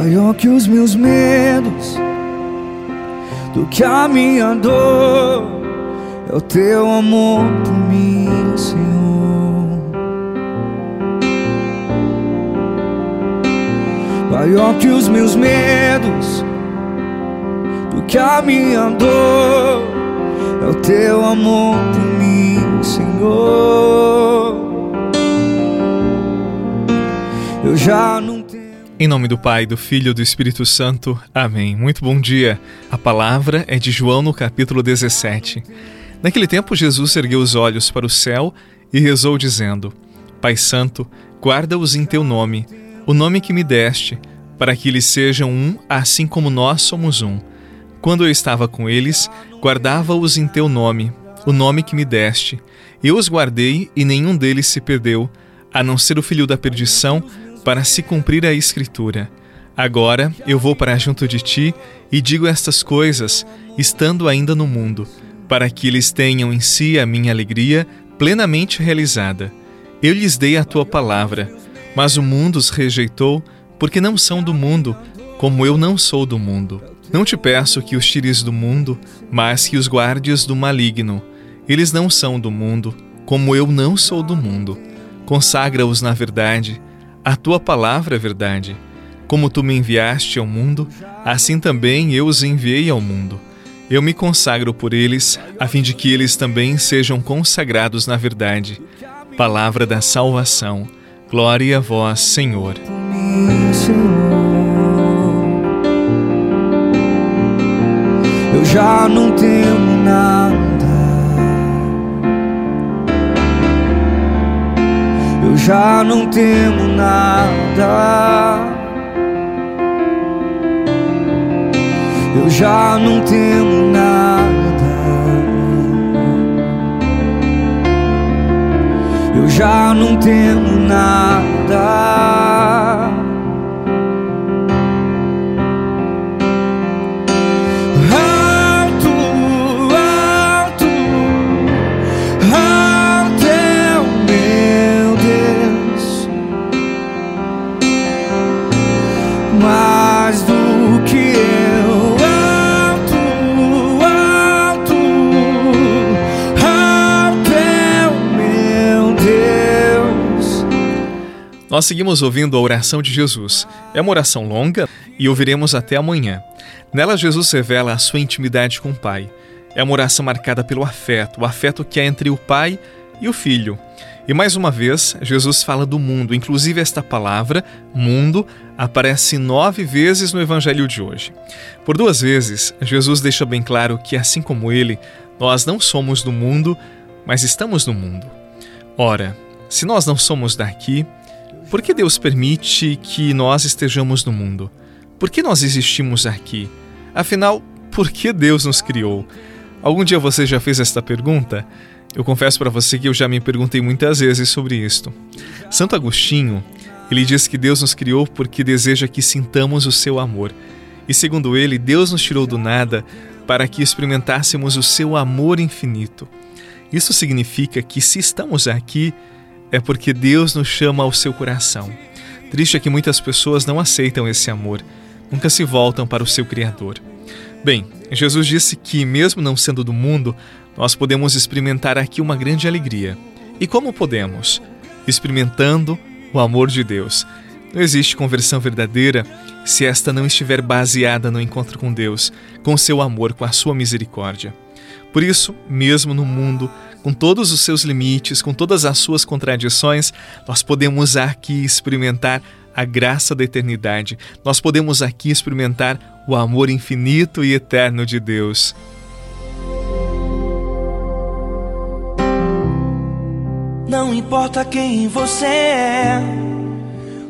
maior que os meus medos, do que a minha dor, é o teu amor por mim, Senhor. Maior que os meus medos, do que a minha dor, é o teu amor por mim, Senhor. Eu já não em nome do Pai, do Filho e do Espírito Santo. Amém. Muito bom dia. A palavra é de João no capítulo 17. Naquele tempo, Jesus ergueu os olhos para o céu e rezou, dizendo: Pai Santo, guarda-os em teu nome, o nome que me deste, para que eles sejam um, assim como nós somos um. Quando eu estava com eles, guardava-os em teu nome, o nome que me deste. Eu os guardei e nenhum deles se perdeu, a não ser o filho da perdição para se cumprir a Escritura. Agora eu vou para junto de ti e digo estas coisas, estando ainda no mundo, para que eles tenham em si a minha alegria plenamente realizada. Eu lhes dei a tua palavra, mas o mundo os rejeitou, porque não são do mundo, como eu não sou do mundo. Não te peço que os tires do mundo, mas que os guardes do maligno. Eles não são do mundo, como eu não sou do mundo. Consagra-os na verdade a tua palavra é verdade. Como tu me enviaste ao mundo, assim também eu os enviei ao mundo. Eu me consagro por eles, a fim de que eles também sejam consagrados na verdade. Palavra da salvação. Glória a vós, Senhor. Eu já não nada já não temo nada. Eu já não temo nada. Eu já não temo nada. Nós seguimos ouvindo a oração de Jesus. É uma oração longa e ouviremos até amanhã. Nela, Jesus revela a sua intimidade com o Pai. É uma oração marcada pelo afeto, o afeto que há entre o Pai e o Filho. E mais uma vez, Jesus fala do mundo, inclusive esta palavra, mundo, aparece nove vezes no Evangelho de hoje. Por duas vezes, Jesus deixa bem claro que, assim como ele, nós não somos do mundo, mas estamos no mundo. Ora, se nós não somos daqui, por que Deus permite que nós estejamos no mundo? Por que nós existimos aqui? Afinal, por que Deus nos criou? Algum dia você já fez esta pergunta? Eu confesso para você que eu já me perguntei muitas vezes sobre isto. Santo Agostinho, ele diz que Deus nos criou porque deseja que sintamos o seu amor. E segundo ele, Deus nos tirou do nada para que experimentássemos o seu amor infinito. Isso significa que se estamos aqui, é porque Deus nos chama ao seu coração. Triste é que muitas pessoas não aceitam esse amor, nunca se voltam para o seu Criador. Bem, Jesus disse que, mesmo não sendo do mundo, nós podemos experimentar aqui uma grande alegria. E como podemos? Experimentando o amor de Deus. Não existe conversão verdadeira se esta não estiver baseada no encontro com Deus, com seu amor, com a sua misericórdia. Por isso, mesmo no mundo, com todos os seus limites, com todas as suas contradições, nós podemos aqui experimentar a graça da eternidade. Nós podemos aqui experimentar o amor infinito e eterno de Deus. Não importa quem você é,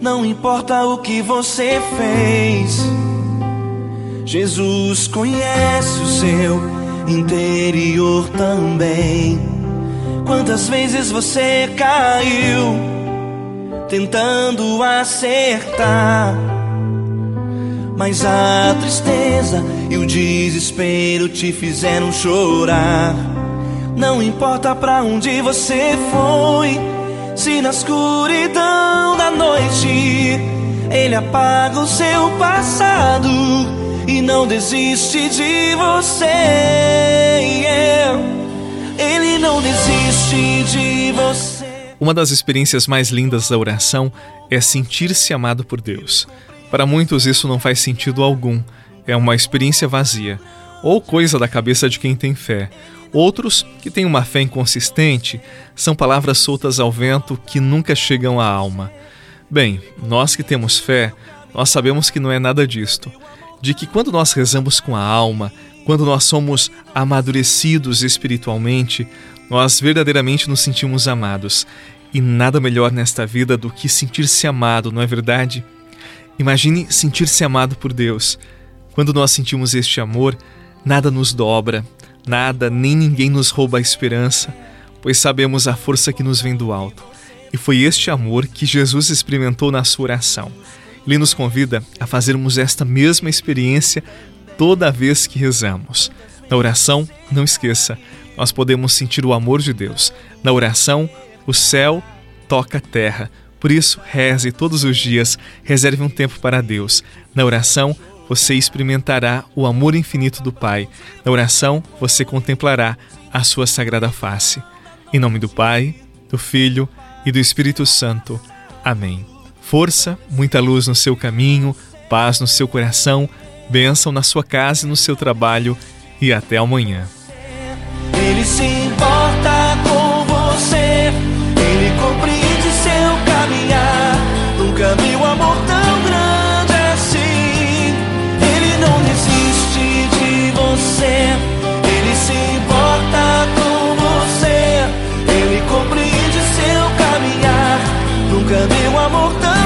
não importa o que você fez. Jesus conhece o seu interior também. Quantas vezes você caiu tentando acertar? Mas a tristeza e o desespero te fizeram chorar. Não importa pra onde você foi, se na escuridão da noite Ele apaga o seu passado e não desiste de você. Uma das experiências mais lindas da oração é sentir-se amado por Deus. Para muitos, isso não faz sentido algum. É uma experiência vazia, ou coisa da cabeça de quem tem fé. Outros, que têm uma fé inconsistente, são palavras soltas ao vento que nunca chegam à alma. Bem, nós que temos fé, nós sabemos que não é nada disto. De que quando nós rezamos com a alma, quando nós somos amadurecidos espiritualmente, nós verdadeiramente nos sentimos amados. E nada melhor nesta vida do que sentir-se amado, não é verdade? Imagine sentir-se amado por Deus. Quando nós sentimos este amor, nada nos dobra, nada nem ninguém nos rouba a esperança, pois sabemos a força que nos vem do alto. E foi este amor que Jesus experimentou na sua oração. Ele nos convida a fazermos esta mesma experiência toda vez que rezamos. Na oração, não esqueça, nós podemos sentir o amor de Deus. Na oração, o céu toca a terra. Por isso, reze todos os dias, reserve um tempo para Deus. Na oração, você experimentará o amor infinito do Pai. Na oração, você contemplará a sua sagrada face. Em nome do Pai, do Filho e do Espírito Santo. Amém. Força, muita luz no seu caminho, paz no seu coração, bênção na sua casa e no seu trabalho e até amanhã. Nunca viu amor tão grande assim. Ele não desiste de você, ele se importa com você, ele compreende seu caminhar. Nunca viu amor tão.